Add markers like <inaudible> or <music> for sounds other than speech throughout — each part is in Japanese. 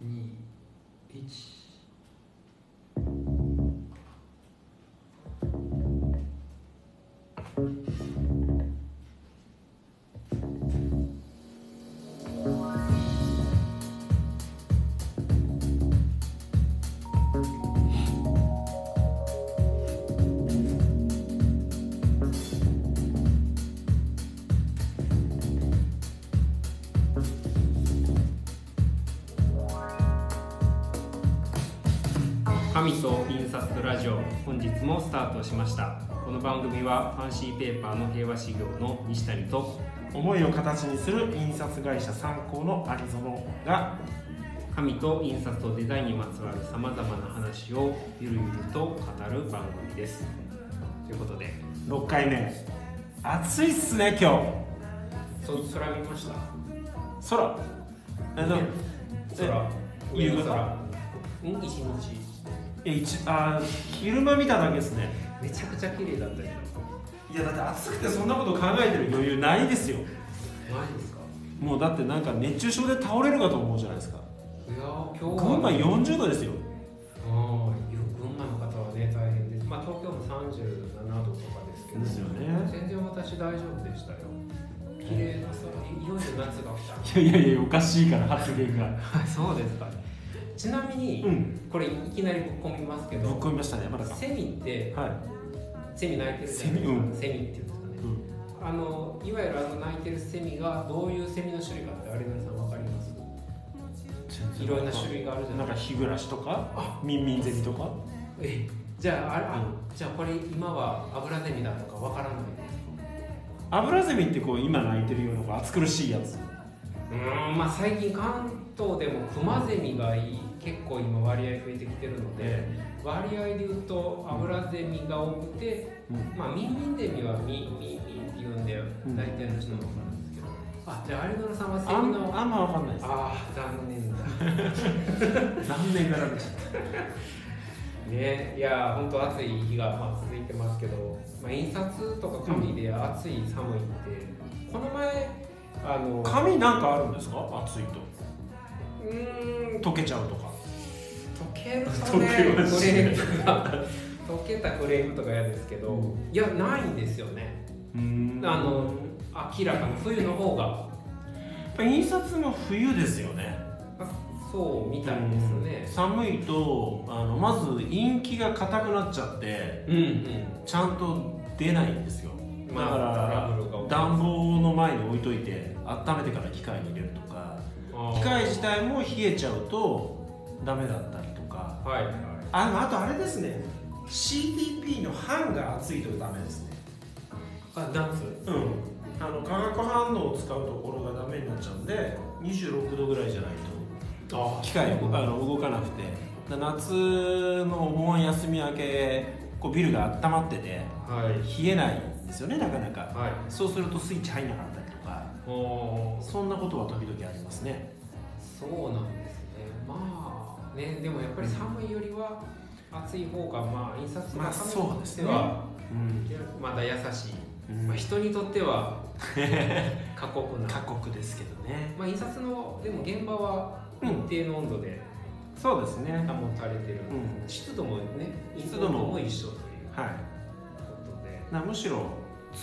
1神と印刷ラジオ本日もスタートしました。この番組はファンシーペーパーの平和修行の西谷と思いを形にする印刷会社参考の有園が紙と印刷とデザインにまつわるさまざまな話をゆるゆると語る番組です。ということで。6回目。暑いっすね今そ空見ました。日空。えっと夕方？空。うん？一日え一あ昼間見ただけですね。めちゃくちゃ綺麗だったけどいやだって暑くてそんなこと考えてる余裕ないですよ。マジですか？もうだってなんか熱中症で倒れるかと思うじゃないですか。いやー今日は。群馬40度ですよ。ああ群馬の方はね大変です。まあ東京も37度とかですけど。ですよね。全然私大丈夫でしたよ。綺麗な空いいよいよ夏が来た。いやいやいやおかしいから発言が。は <laughs> いそうですかちなみに、うん。これいきなりぶっ込みますけどぶっ込みましたねまだか。セミってはい。セミ鳴いてるセミうん。セミっていうんですかね。うん。あのいわゆるあの鳴いてるセミがどういうセミの種類かって有野さんわかります？い。ろんな種類があるじゃなですか。ないんか日暮らしとか？ミンミンゼミとか？えじゃああれ、あうじゃあこれ今はアブラゼミだとかわからないんですアブラゼミってこう今鳴いてるような暑苦しいやつ。うーんまあ最近関東でもクマゼミがいい結構今割合増えてきてるので割合で言うとアブラゼミが多くて、うん。まあミンミンゼミはミンミンミンって言うんでん。大体の人も分かるんですけど、あじゃあ有野さんはセあミのんあんま分かんないです。ああ残念だ。<laughs> 残念がられちゃっねいや本当暑い日がまあ続いてますけど、まあ、印刷とか紙で暑い寒いって、この前あのた髪なんかあるんですか？暑いと。うーん。溶けちゃうとか。溶けると溶ねけますクレームとか溶けたクレームとか嫌ですけど、うんいやないんですよねあの明らかに冬の方が。やっぱ印刷も冬ですよねそうみたいですね寒いとあのまずインキが。硬くなっちゃってうんうんちゃんと出ないんですよだから暖房の前に置いといて温めてから機械に入れるとか機械自体も冷えちゃうとダメだったりはい。はいあのあとあれですね。CTP の版が熱いとダメですね。あダンスうん。あの化学反応を使うところがダメになっちゃうんで26度ぐらいじゃないと。あ機械をあの動かなくて。だ夏のお盆休み明けこうビルが温まっててはい。冷えないんですよねなかなか。はい。そうするとスイッチ入んなかったりとか。そんなことは時々ありますね。そうなんですね。まあねでもやっぱり寒いよりは暑い方がまあ印刷とまあか紙とそうですね。してはうん、まだ優しい、うん。まあ、人にとっては <laughs> 過酷な。過酷ですけどね。まあ、印刷のでも現場は一定の温度でそうですね。保たれてる、うん。湿度もね湿度も。も一緒というはい。ことで。なむしろ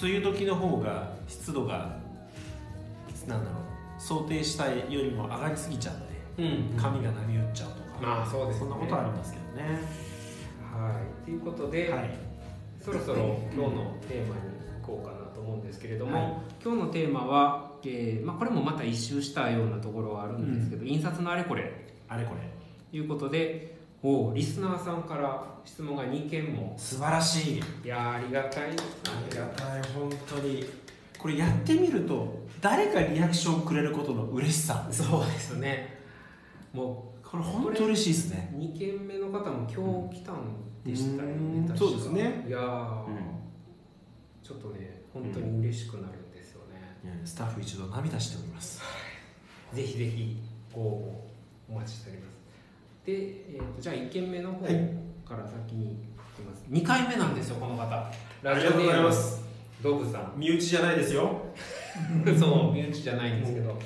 梅雨時の方が湿度がなんだろう想定したよりも上がりすぎちゃってうん。髪が波打っちゃうと。か、まあそうですね。そんなことありますけどね。はい。ということで、はい。そろそろ今日のテーマに行こうかなと思うんですけれども、はい。今日のテーマは、えーまあ、これもまた一周したようなところはあるんですけど、印刷のあれこれ。あれこれ。ということでおリスナーさんから質問が2件も。素晴らしい。いやーありがたい。ありがたい。本当に。これやってみると誰かリアクションくれることの嬉しさ。そうですね。もこれ本当嬉しいですうね。2件目の方も今日来たんでしたようん。ね確か。そうですね。いやー、うん。ちょっとね本当に嬉しくなるんですよね、スタッフ一度涙しております。ぜひぜひご応募お待ちしております。で、えー、とじゃあ1件目の方はいから先にいきます、2回目なんですよこの方。ラありがとうございムます。ドブさん。身内じゃないですよ。<laughs> そう身内じゃないんですけど、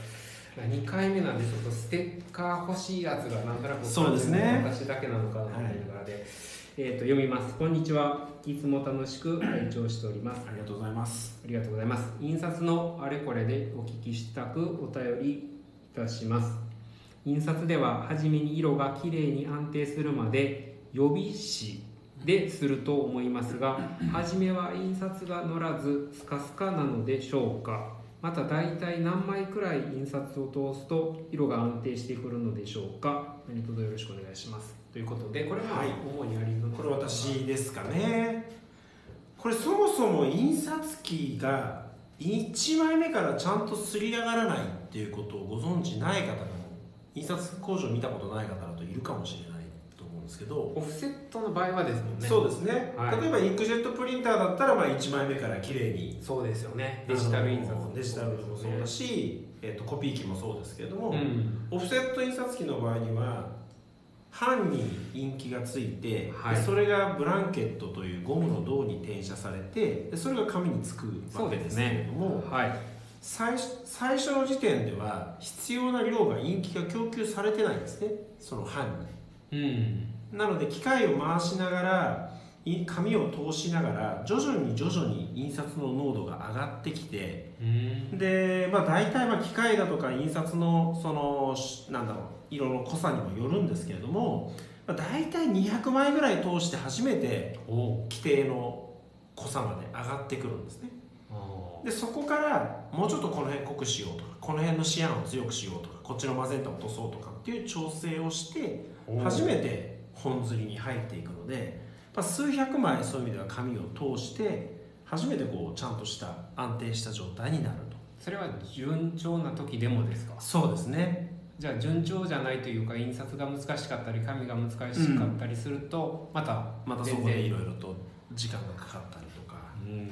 2回目なんでちょっとステッカー欲しいやつがなんとなくそうですね。私だけなのかなと思いながらで、えー、と読みます。こんにちは。いつも楽しく拝聴しております。ありがとうございます。ありがとうございます。印刷のあれこれでお聞きしたくお便りいたします。印刷では初めに色がきれいに安定するまで予備紙ですると思いますが初めは印刷が乗らずスカスカなのでしょうか？また大体何枚くらい印刷を通すと色が安定してくるのでしょうか。何卒よろしくお願いします。ということでこれははい。主にありのこれ私ですかね。これそもそも印刷機が1枚目からちゃんとすり上がらないっていうことをご存知ない方も印刷工場見たことない方だといるかもしれないですけど、オフセットの場合はですもんね。そうですね、はい。例えばインクジェットプリンターだったらまあ1枚目から綺麗に。そうですよね。デジタル印刷あのデジタルもそうだし、えっとコピー機もそうですけれども、うん。オフセット印刷機の場合には版にインキがついて、はい。でそれがブランケットというゴムの銅に転写されてでそれが紙につくわけですけれども、はい。最初最初の時点では必要な量がインキが供給されてないんですね。その版うん。になので機械を回しながらい紙を通しながら徐々に徐々に印刷の濃度が上がってきてうん。で、まあ、大体まあ機械だとか印刷のそのしなんだろう色の濃さにもよるんですけれども、まあ、大体200枚ぐらい通して初めてお規定の濃さまで上がってくるんですね。でそこからもうちょっとこの辺濃くしようとかこの辺のシアンを強くしようとかこっちのマゼンタを落とそうとかっていう調整をして初めて本釣りに入っていくので、まあ、数百枚そういう意味では紙を通して初めてこうちゃんとした安定した状態になると。それは順調な時でもですか？そうですね。じゃあ順調じゃないというか印刷が難しかったり紙が難しかったりすると、またまたそこでいろいろと時間がかかったりとか。うん。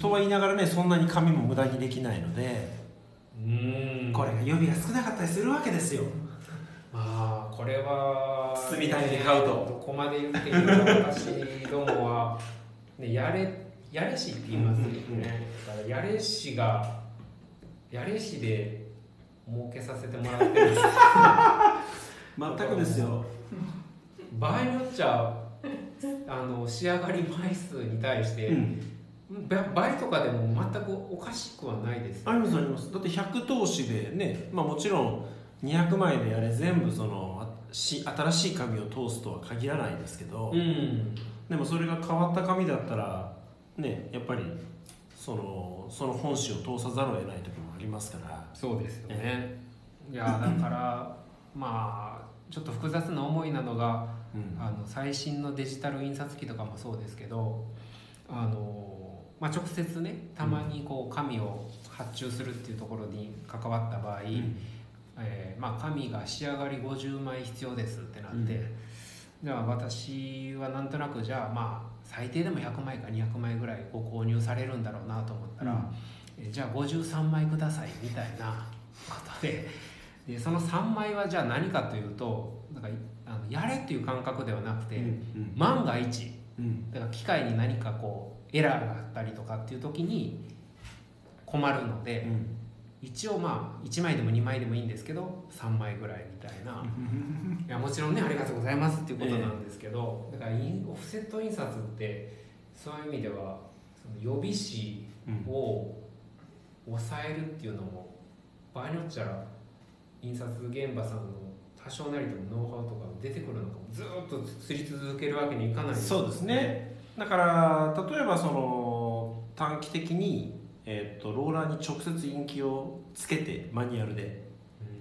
とは言いながらねそんなに紙も無駄にできないのでうん。これが予備が少なかったりするわけですよ。まあこれは包みたいに買うと。どこまで言っていいのか私どもは、ね、やれやれしって言いますよね、だからやれしがやれしで儲けさせてもらってる。んです全くですよ。場合によっちゃあの仕上がり枚数に対して、うん。ば倍とかでも全くおかしくはないですありますあります。だって100投資でね、まあ、もちろん200枚でやれ全部その新しい紙を通すとは限らないですけど、うん。でもそれが変わった紙だったらねやっぱりそのその本紙を通さざるを得ない時もありますから。そうですよね。いやだから <clears throat> まあちょっと複雑な思いなのがうん。あの最新のデジタル印刷機とかもそうですけどあの、まあ、直接ねたまにこう紙を発注するっていうところに関わった場合、えーまあ、紙が仕上がり50枚必要ですってなって、うん。じゃあ私はなんとなくじゃあまあ最低でも100枚か200枚ぐらいご購入されるんだろうなと思ったら、えーじゃあ53枚くださいみたいなことで <laughs> でその3枚はじゃあ何かというとなんかあのやれっていう感覚ではなくて、うん万が一うん。だから機械に何かこうエラーがあったりとかっていう時に困るので、一応まあ1枚でも2枚でもいいんですけど3枚ぐらいみたいな、<laughs> いやもちろんねありがとうございますっていうことなんですけど、だからインオフセット印刷ってそういう意味ではその予備紙うんを抑えるっていうのも場合によっちゃ印刷現場さんの多少なりともノウハウとか出てくるのかもずーっと釣り続けるわけにいかないそうですね。だから例えばその短期的に、えー、とローラーに直接インキをつけてマニュアルで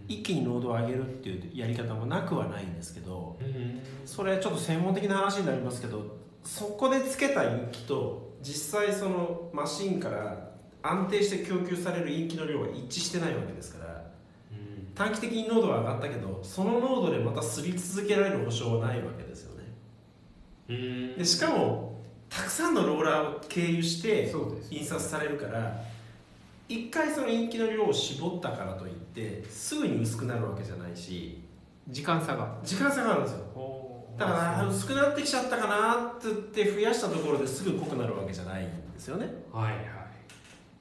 うん。一気に濃度を上げるっていうやり方もなくはないんですけどうん。それちょっと専門的な話になりますけどそこでつけたインキと実際そのマシンから安定して供給されるインキの量が一致してないわけですからうん。短期的に濃度は上がったけどその濃度でまたすり続けられる保証はないわけですよね。うん。でしかもたくさんのローラーを経由して印刷されるから一回そのインキの量を絞ったからといってすぐに薄くなるわけじゃないし時間差が。時間差があるんですよ。だからあ薄くなってきちゃったかなって言って増やしたところですぐ濃くなるわけじゃないんですよね。はいはい。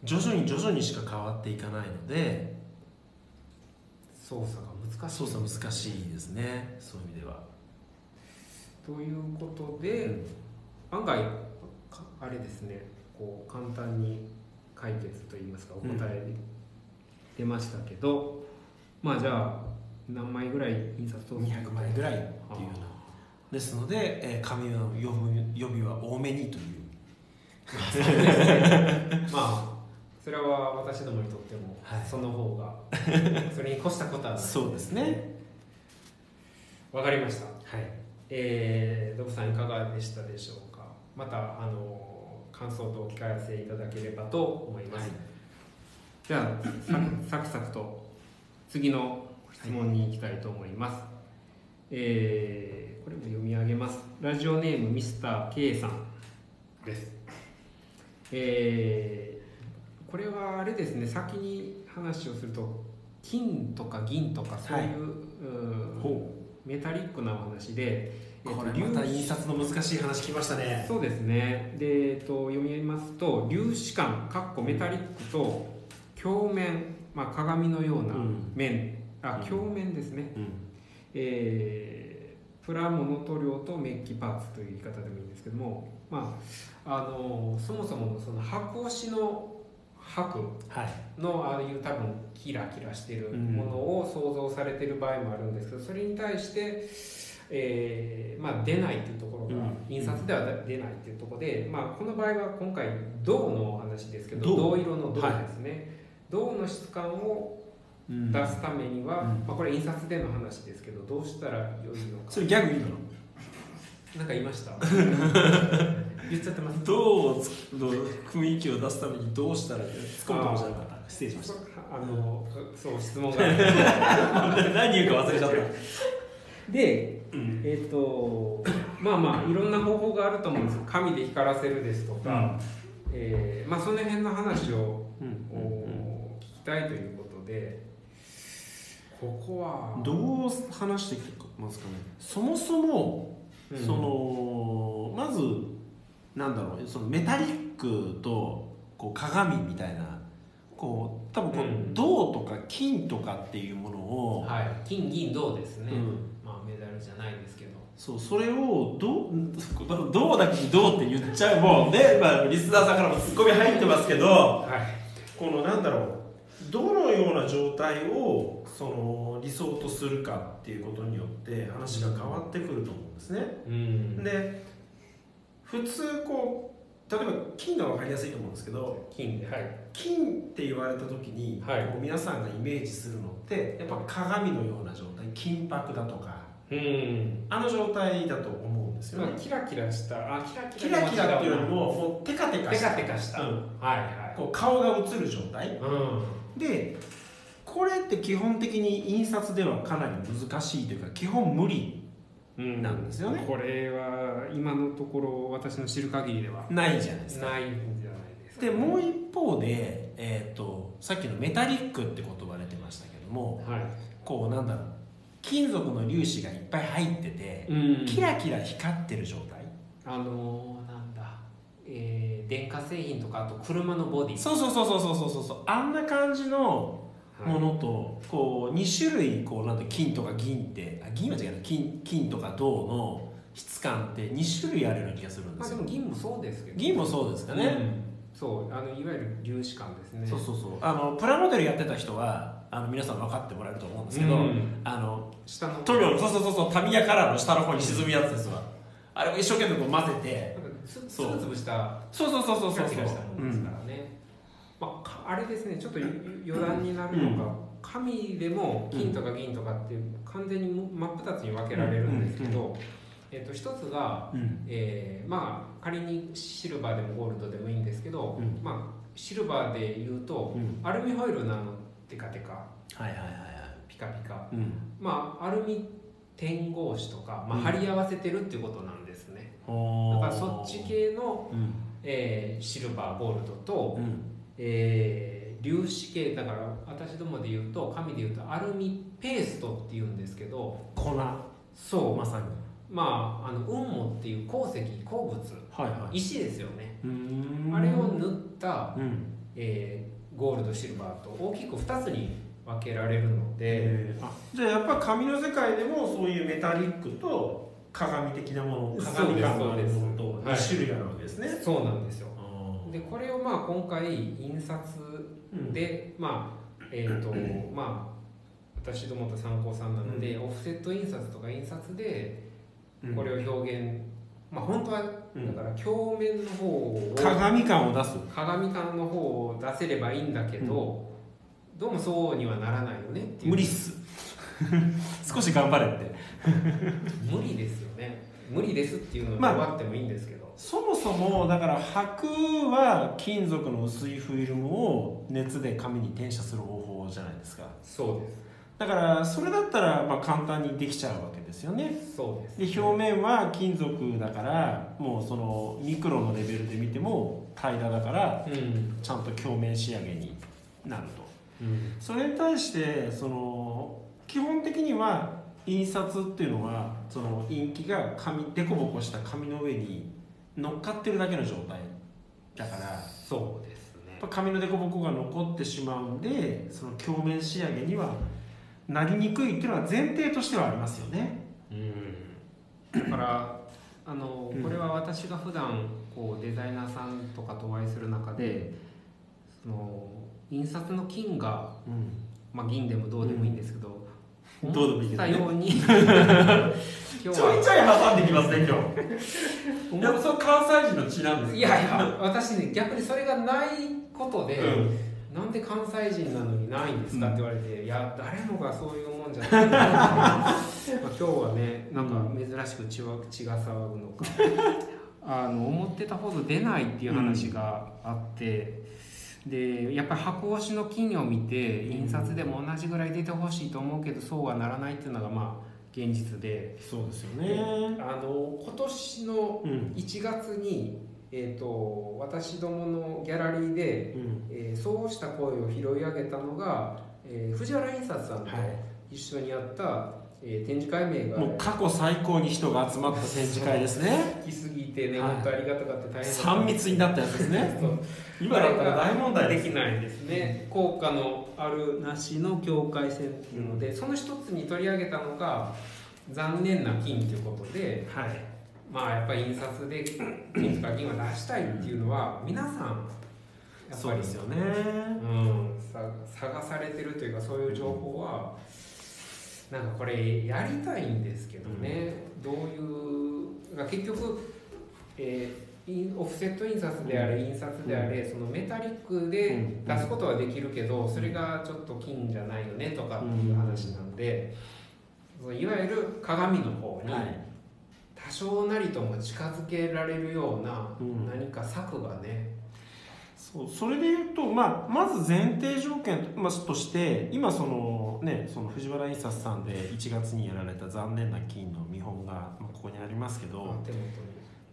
徐々に徐々にしか変わっていかないので操作が難しい。操作難しいですね。そういう意味では。ということで、うん、案外あれですねこう簡単に解決といいますかお答え出ましたけど、うん、まあじゃあ何枚ぐらい印刷と200枚ぐらいっていうような。ですので、えー、紙の予備は多めにという。<laughs> まあそれは私どもにとっても、その方が <laughs> それに越したことはない。そうですね。わかりました。はい。えー、ドブさんいかがでしたでしょうか？またあの感想とお聞かせいただければと思います、はい、じゃあサクサクと次の質問に行きたいと思います、はい、えー、これも読み上げます。ラジオネームミスター K さんです。えー、これはあれですね。先に話をすると金とか銀とかそういうはい、う。メタリックなお話で、これまた印刷の難しい話きましたね。そうですね。で、えっと、読みますと粒子管かっこメタリックと鏡面、まあ、鏡のような面、うん、あ鏡面ですね、うん、えー、プラモノ塗料とメッキパーツという言い方でもいいんですけども、まあ、あのそもそものその箱押しの白のああいう多分キラキラしてるものを想像されてる場合もあるんですけどそれに対して、えーまあ、出ないっていうところが印刷では出ないっていうところで、まあ、この場合は今回銅のお話ですけど銅。色の銅ですね、銅の質感を出すためには、まあ、これ印刷での話ですけどどうしたらよいのか。それギャグいいの？なんか言いました？<laughs> 言っちゃってます？どう雰囲気を出すためにどうしたら突っ込むかもしれなかった？失礼しました。あのそう質問が。<laughs> 何言うか忘れちゃった。で、うん、えっ、ー、とまあまあいろんな方法があると思うんです。紙で光らせるですとか、うん、えー、まあ、その辺の話を、うん、聞きたいということでここは。どう話していきますかね。そもそも、そのまずなんだろうそのメタリックとこう鏡みたいなこう多分こう、うん、銅とか金とかっていうものを、はい、金銀銅ですね、じゃないですけど。そうそれを銅銅 <laughs> だけに銅って言っちゃう。もんね、まあ、リスナーさんからもツッコミ入ってますけど、はい、このなんだろう。どのような状態をその理想とするかっていうことによって話が変わってくると思うんですね。うん、で普通こう例えば金が分かりやすいと思うんですけど。金,、はい、金って言われた時に、はい、こう皆さんがイメージするのってやっぱ鏡のような状態。金箔だとか、うん、あの状態だと思うんですよね、キラキラした。あキラキラキラっていうよりももうテカテカした。テカテカした、うん、はいはい、こう顔が映る状態、うん、でこれって基本的に印刷ではかなり難しいというか基本無理なんですよね、これは今のところ私の知る限りではないじゃないですか。ないんじゃないですか、ね、でもう一方で、えーと、さっきのメタリックって言葉出てましたけども、はい、こうなんだろう金属の粒子がいっぱい入ってて、うん、キラキラ光ってる状態。あのー、なんだ。えー、電化製品とかあと車のボディ。そうそうそうそうそうそうそう。あんな感じのものと、こう2種類こうなんて金とか銀ってあ銀は違う金金とか銅の質感って2種類あるような気がするんですよ、まあ、でも銀もそうですけど。銀もそうですかね、うん、そうあのいわゆる粒子感ですね。そうそうそう。あのプラモデルやってた人はあの皆さん分かってもらえると思うんですけど、うん、あの下の塗料そうそうそうそうタミヤカラーの下の方に沈むやつですわ、あれを一生懸命こう混ぜて。つぶつぶした。そうそうそうそうそうそう。したものですからね、まあ、あれですねちょっと余談になるのか、紙でも金とか銀とかって完全に真っ二つに分けられるんですけど、えー、と一つが、うん、えー、まあ仮にシルバーでもゴールドでもいいんですけど、うん、まあシルバーでいうと、うん、アルミホイルなのテカテカ、はいはいはいはい、ピカピカ、うん、まあアルミ点合紙とか、まあ、貼り合わせてるっていうことなんですね、だからそっち系の、うん、えー、シルバーゴールドと、うん、えー粒子系。だから私どもで言うと紙で言うとアルミペーストっていうんですけど粉。そう。まさに。まああの雲母っていう鉱石鉱物、はいはい、石ですよね。あれを塗った、うん、えー、ゴールドシルバーと大きく2つに分分けられるので、じゃあやっぱ紙の世界でもそういうメタリックと鏡的なもの鏡感のあるものと2種類あるわけですね、はい、そうなんですよ。でこれをまあ今回印刷で、うん、まあえっ、ー、とまあ私どもと参考さんなので、うん、オフセット印刷とか印刷でこれを表現、まあ本当はだから鏡面の方を鏡感を出す。鏡感の方を出せればいいんだけど、どうもそうにはならないよねっていう。無理っす。<laughs> 少し頑張れって。<laughs> 無理ですよね。無理ですっていうのは終わってもいいんですけど、まあ、そもそもだから箔は金属の薄いフィルムを熱で紙に転写する方法じゃないですか。そうですだからそれだったらまあ簡単にできちゃうわけですよね。そうです、ね、で表面は金属だからもうそのミクロのレベルで見ても平らだから、うん、ちゃんと鏡面仕上げになると。それに対してその基本的には印刷っていうのはそのインキが紙デコボコした紙の上に乗っかってるだけの状態だからそうですね。紙のデコボコが残ってしまうんでその鏡面仕上げにはなりにくいっていうのは前提としてはありますよね。うん、だからあのこれは私が普段こうデザイナーさんとかとお会いする中でその印刷の金が、うん、まあ、銀でもどうでもいいんですけど、うん、どうでもいいけど、ね、ように <laughs> ちょいちょい挟んできますね今日。やっぱそれ関西人の血なんですいやいや私ね逆にそれがないことで、うんなんで関西人なのにないんですかって言われて、いや誰もがそういうもんじゃない <laughs> まあ今日はねなんか珍しく血は血が騒ぐのか。<laughs> あの思ってたほど出ないっていう話があって、でやっぱり箱押しの金を見て印刷でも同じぐらい出てほしいと思うけどそうはならないっていうのがまあ現実で。そうですよね。あの今年の1月に、うん、えーと、私どものギャラリーで、うん、えー、そうした声を拾い上げたのが、えー、藤原印刷さんと一緒にやった、はいえー、展示会名がもう過去最高に人が集まった展示会ですね。来すぎてね、本当ありがたかった大変3密になったやつですね。今だったら大問題できないですね。効果のあるなしの境界線っていうので、うん、その一つに取り上げたのが残念な金ということで、はい、まあやっぱり印刷で金とか銀は出したいっていうのは皆さんやっぱりですよね、うん、探されてるというかそういう情報は、なんかこれやりたいんですけどね、うん、どういう結局、えー、オフセット印刷であれ印刷であれ、そのメタリックで出すことはできるけど、それがちょっと金じゃないよねとかっていう話なんで、いわゆる鏡の方に多少なりとも近づけられるような何か策がね、そうそれでいうと、まあ、まず前提条件と,、して今その、ね、その藤原印刷さんで1月にやられた残念な金の見本が、まあ、ここにありますけど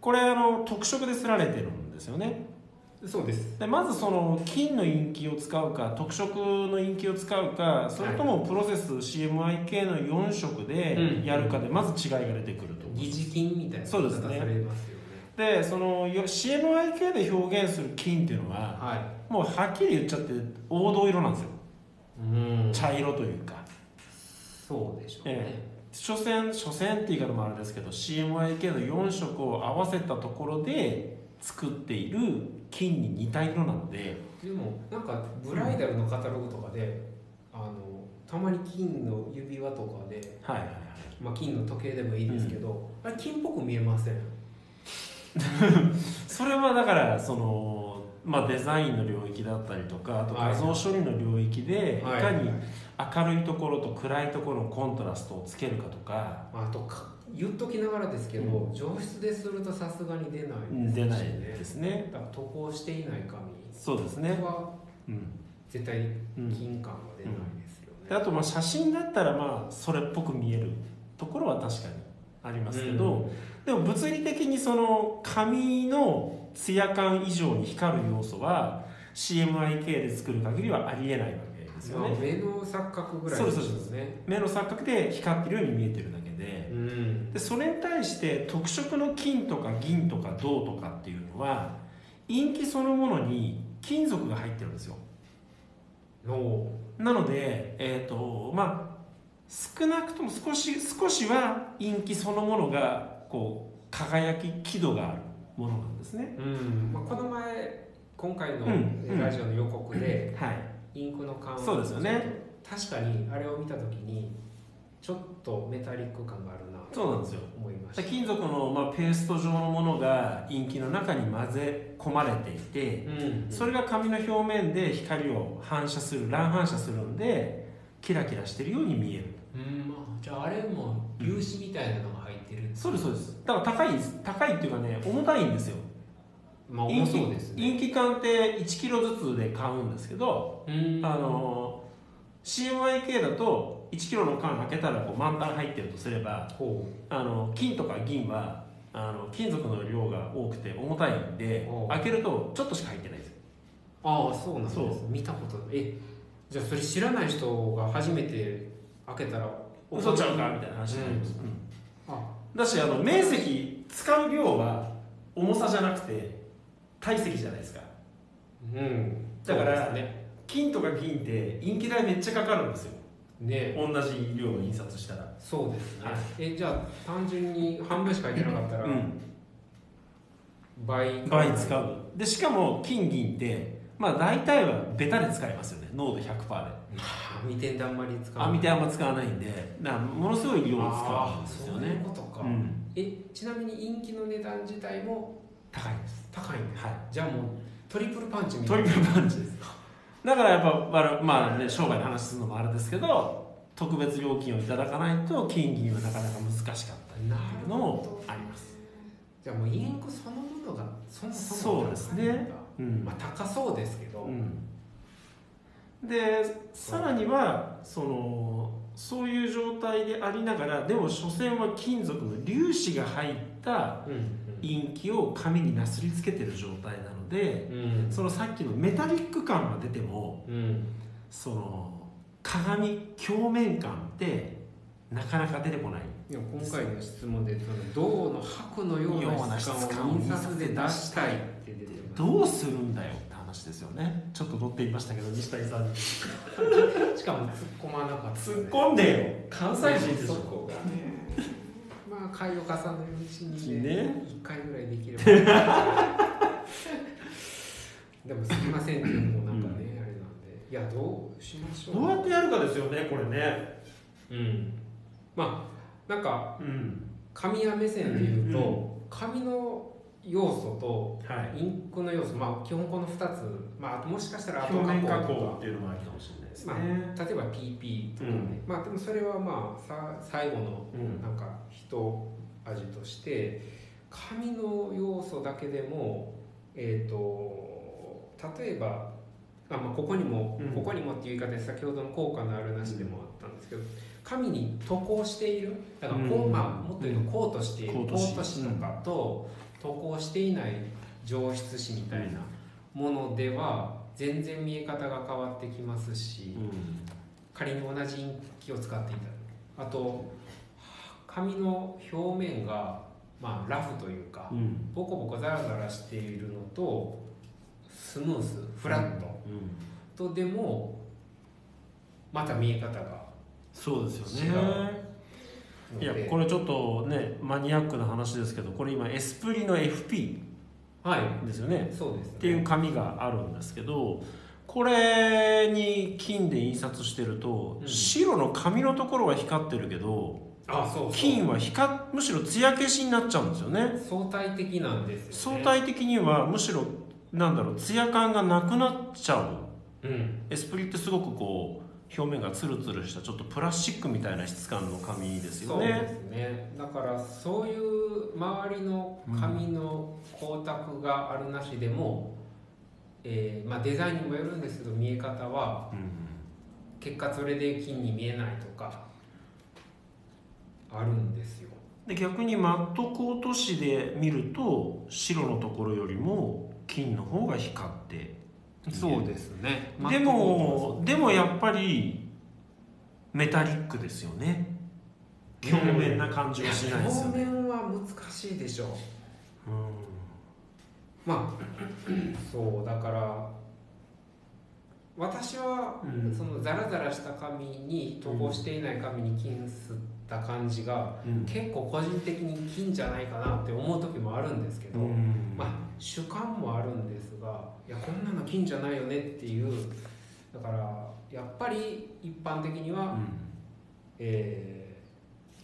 これあの特色で刷られてるんですよねそうです。でまずその金のインキを使うか特色のインキを使うかそれともプロセス CMYK の4色でやるかでまず違いが出てくると、疑似金みたいなそうですね。でその CMYK で表現する金っていうのは、はい、もうはっきり言っちゃって黄土色なんですよ。茶色というか。そうでしょうね、ええ。所詮所詮って言い方もあれですけど CMYK の4色を合わせたところで作っている金に似た色なのででもなんかブライダルのカタログとかで、うん、あのたまに金の指輪とかで、はいはいはい。まあ、金の時計でもいいですけど、うん、あれ金っぽく見えません？<laughs> それはだからその、まあ、デザインの領域だったりとかあと画像処理の領域でいかに明るいところと暗いところのコントラストをつけるかとか。あとか言っときながらですけど、うん、上質でするとさすがに出ないですね。出ないですね。だから渡航していない紙そうですね。は、うん、絶対金感は出ないですよね、あとまあ写真だったらまあそれっぽく見えるところは確かにありますけど、でも物理的にその紙のツヤ感以上に光る要素は CMYK で作る限りはありえないわけですよね、目の錯覚ぐらいですね。そうですね目の錯覚で光ってるように見えてるだけでうん、でそれに対して特色の金とか銀とか銅とかっていうのは陰気そのものに金属が入ってるんですよ。なのでえっ、ー、とまあ少なくとも少し少しは陰気そのものがこう輝き輝度があるものなんですね、うん。まあ、この前今回のラジオの予告で、はい、インクの感そうですよね。確かにあれを見た時にちょっとメタリック感があるなそうなんですよ。思いました。金属の、まあ、ペースト状のものがインキの中に混ぜ込まれていて、うんうん、それが紙の表面で光を反射する乱反射するんでキラキラしてるように見える。うん。じゃああれも粒子みたいなのが入ってる、うん、そうですそうです。だから高い高いっていうかね重たいんですよ。まあ重そうですね。インキ缶って1キロずつで買うんですけどあの CMYK だと1キロの缶開けたらこう満タン入ってるとすればあの金とか銀はあの金属の量が多くて重たいんで開けるとちょっとしか入ってないですああそうなんです見たことえじゃあそれ知らない人が初めて開けたら嘘ちゃうかみたいな話になります、うん、あ。だしあの面積使う量は重さじゃなくて体積じゃないですか。うん。だから、ね、金とか銀って陰気代めっちゃかかるんですよ。ね。同じ量の印刷したら。そうですね、はい、えじゃあ単純に半分しか入ってなかったら、うん、倍倍使う。でしかも金銀ってまあ大体はベタで使いますよね。濃度100%で。網点であんまり使わない。網点あんま使わないんでなものすごい量を使うんですよね。そういうことか、うん、えちなみに陰気の値段自体も高いです。高いんです、はい、じゃあもうトリプルパンチみたいな。トリプルパンチですだからやっぱまあね商売の話するのもあれですけど特別料金をいただかないと金銀はなかなか難しかったりっていうのもあります。じゃあもうインクそのものがそもそもそうですね、うん、まあ高そうですけど、うん、でさらにはそのそういう状態でありながらでも所詮は金属の粒子が入ったインキを紙になすりつけてる状態なので、うん、そのさっきのメタリック感が出ても、うん、その鏡表面感ってなかなか出てこない。いや今回の質問でその銅の箔のような質感を印刷で出したいって出てどうするんだよって話ですよね。ちょっと乗っていましたけど西谷さんに。<laughs> しかも突っ込まなかった、ね、突っ込んでよ。関西人でしょそこが回を重ねるうちにねね。1回ぐらいできれば。<laughs> でもすみませんっていうのもなんかね、うん、あれなんで。いやどうしましょう。どうやってやるかですよねこれね。うん。まあなんか、うん、紙屋目線でいうと、うん、紙の要素とインクの要素、まあ基本この2つ、まあ、もしかしたら後加工。っていうのもあるかもしれないですね、まあ、例えば PP とかね、まあでもそれはまあさ最後のなんか一味として紙の要素だけでもえっ、ー、と例えばあ、まあ、ここにも、ここにもっていう言い方で先ほどの効果のあるなしでもあったんですけど神に渡航しているだからこう、まあ、もっと言うとこうとしているこうとしとかと渡航していない上質紙みたいなものでは全然見え方が変わってきますし、仮に同じインキを使っていた。あと紙の表面が、まあ、ラフというか、ボコボコザラザラしているのとスムースフラットとでもまた見え方がそうですよねいやこれちょっとねマニアックな話ですけどこれ今エスプリの FP ですよね,、そうです、ね、っていう紙があるんですけどこれに金で印刷してると、うん、白の紙のところは光ってるけどあそう金は光むしろ艶消しになっちゃうんですよね。相対的なんですよ、ね、相対的にはむしろなんだろうツヤ感がなくなっちゃう、うん、エスプリってすごくこう表面がツルツルしたちょっとプラスチックみたいな質感の紙ですよね。そうですね。だからそういう周りの紙の光沢があるなしでも、うん、えー、まあ、デザインにもよるんですけど見え方は、うん、結果それで金に見えないとかあるんですよ。で逆にマットコート紙で見ると白のところよりも金の方が光ってそうですね。でもでもやっぱりメタリックですよね。表面な感じはしないですよね、表面は難しいでしょう、うん、まあ <clears throat> そうだから私は、うん。そのザラザラした紙に塗装していない紙に金吸った感じが、うん。結構個人的に金じゃないかなって思う時もあるんですけど、うん。まあ主観もあるんですがいやこんなの金じゃないよねっていうだからやっぱり一般的には、えー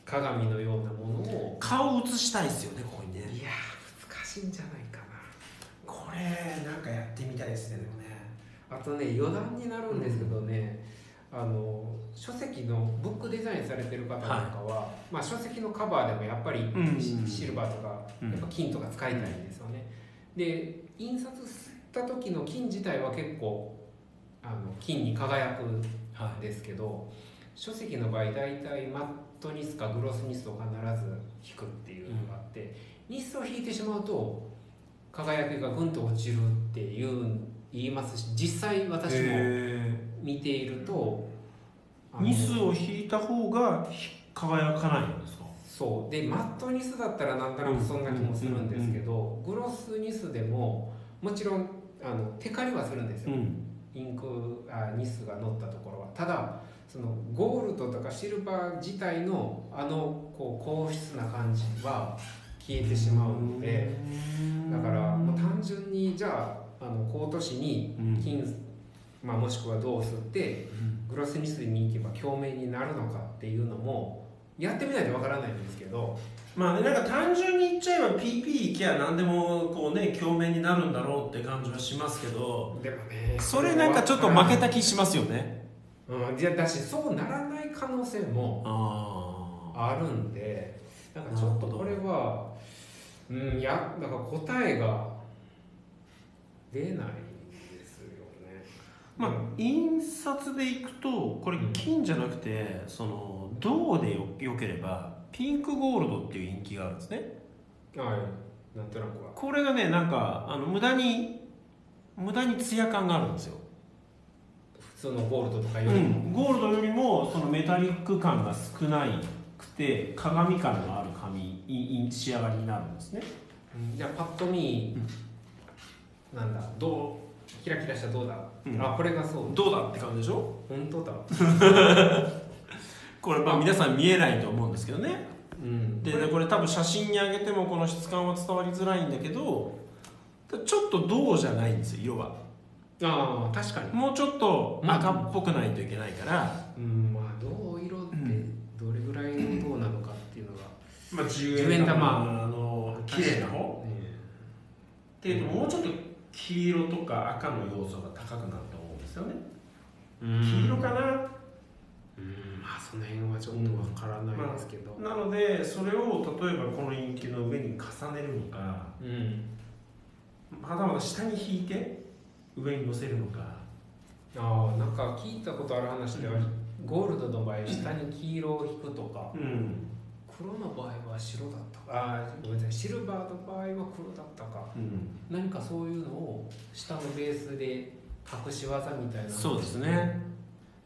鏡のようなものを顔映したいですよねここにね。いやー難しいんじゃないかな。これなんかやってみたいですねでもね。あとね余談になるんですけどね、あの書籍のブックデザインされてる方なんかは、まあ、書籍のカバーでもやっぱりうん。シシルバーとかうん。やっぱ金とか使いたいんですよね、で印刷した時の金自体は結構あの金に輝くはんですけど書籍の場合大体マットニスかグロスニスを必ず引くっていうのがあって、ニスを引いてしまうと輝きがぐんと落ちるっていう言いますし実際私も見ているとニスを引いた方が輝かないんですか？そう。でマットニスだったらなんとなくそんな気もするんですけど、グロスニスでももちろんあのテカリはするんですよ、ん。インクあニスが乗ったところはただそのゴールドとかシルバー自体のあのこう硬質な感じは消えてしまうのでだからもう単純にじゃああのコート紙にうん金、まあ、もしくは銅を吸ってグロスニスに行けば鏡面になるのかっていうのもやってみないとわからないんですけど。まあねなんか単純に言っちゃえば PP 行きゃ何でもこうね鏡面になるんだろうって感じはしますけど。でもねそれなんかちょっと負けた気しますよね。うん、いやだしそうならない可能性もああるんでなんかちょっとこれはうんいやだから答えが出ないですよね。まあ印刷でいくとこれ金じゃなくてその銅でよよければピンクゴールドっていうインキがあるんですね。はい。なんとなくは。これがねなんかあの無駄に無駄にツヤ感があるんですよ。普通のゴールドとかうよりも、ん、ゴールドよりもそのメタリック感が少ないくて鏡感のある紙いい仕上がりになるんですね。うん。じゃあパッと見、なんだどうキラキラしたどうだ、うん。あこれがそう。どうだって感じでしょ？本当だ <laughs> これまあ皆さん見えないと思うんですけどね。うん。でこれ多分写真に上げてもこの質感は伝わりづらいんだけどちょっと銅じゃないんですよ色がああ確かに。もうちょっと赤っぽくないといけないから、うんまあどう色ってどれぐらいの銅なのかっていうのが、まあ、10円玉あの綺麗な方。ねっていうともうちょっと黄色とか赤の要素が高くなると思うんですよね、黄色かな、うんまあその辺はちょっとわからないですけど、なのでそれを例えばこのインキの上に重ねるのかうん。またまた下に引いて上に乗せるのか。ああなんか聞いたことある話では、ゴールドの場合下に黄色を引くとか。うん、黒の場合は白だったか。あーごめんなさい。シルバーの場合は黒だったか。うん、何かそういうのを下のベースで隠し技みたいなそうですね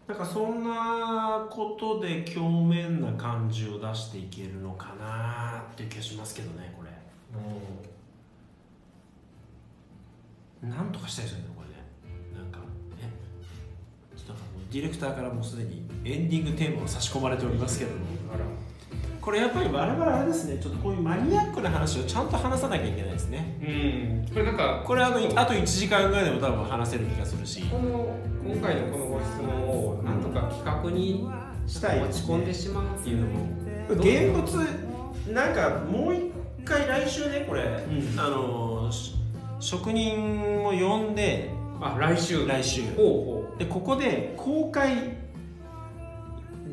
なんかそんなことで表面な感じを出していけるのかなっていう気がしますけどねこれ。なんとかしたいですよねこれね。なんかえ？ちょっとディレクターからもうすでにエンディングテーマを差し込まれておりますけどもこれやっぱり我々あれですねちょっとこういうマニアックな話をちゃんと話さなきゃいけないですね。うん。これなんかこれあのあと1時間ぐらいでも多分話せる気がするし。この今回のこのご質問をなんとか企画にしたい持ち込んでしまうっていうのも。現物なんかもう一回来週ねこれ、ん。あのし職人を呼んで。あ来週。来週。ほうほう。でここで公開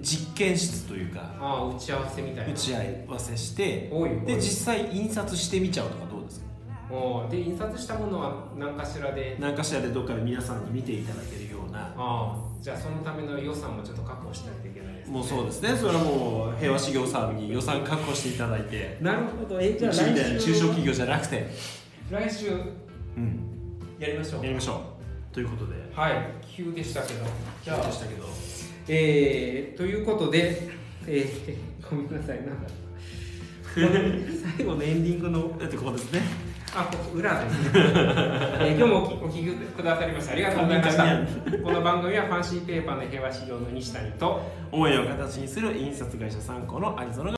実験室というかああ打ち合わせみたいな。打ち合わせしてで実際印刷してみちゃうとかどうですか？おうで印刷したものは何かしらで。何かしらでどっかで皆さんに見ていただけるような。ああじゃあそのための予算もちょっと確保しないといけないですね。もうそうですね。それはもう平和事業さんに予算確保していただいて。なるほど。えうちみたいな中小企業じゃなくて、来週うん、やりましょう。やりましょう。ということで。はい。急でしたけど。じゃあでしたけどえー、ということで、えー、ごめんなさいなんだ最後のエンディングのだってここですね。あここ裏で。すね、えー、今日もお聞きくださりましてありがとうございました。この番組はファンシーペーパーの平和資料の西谷と思いを形にする印刷会社参考のアリゾナ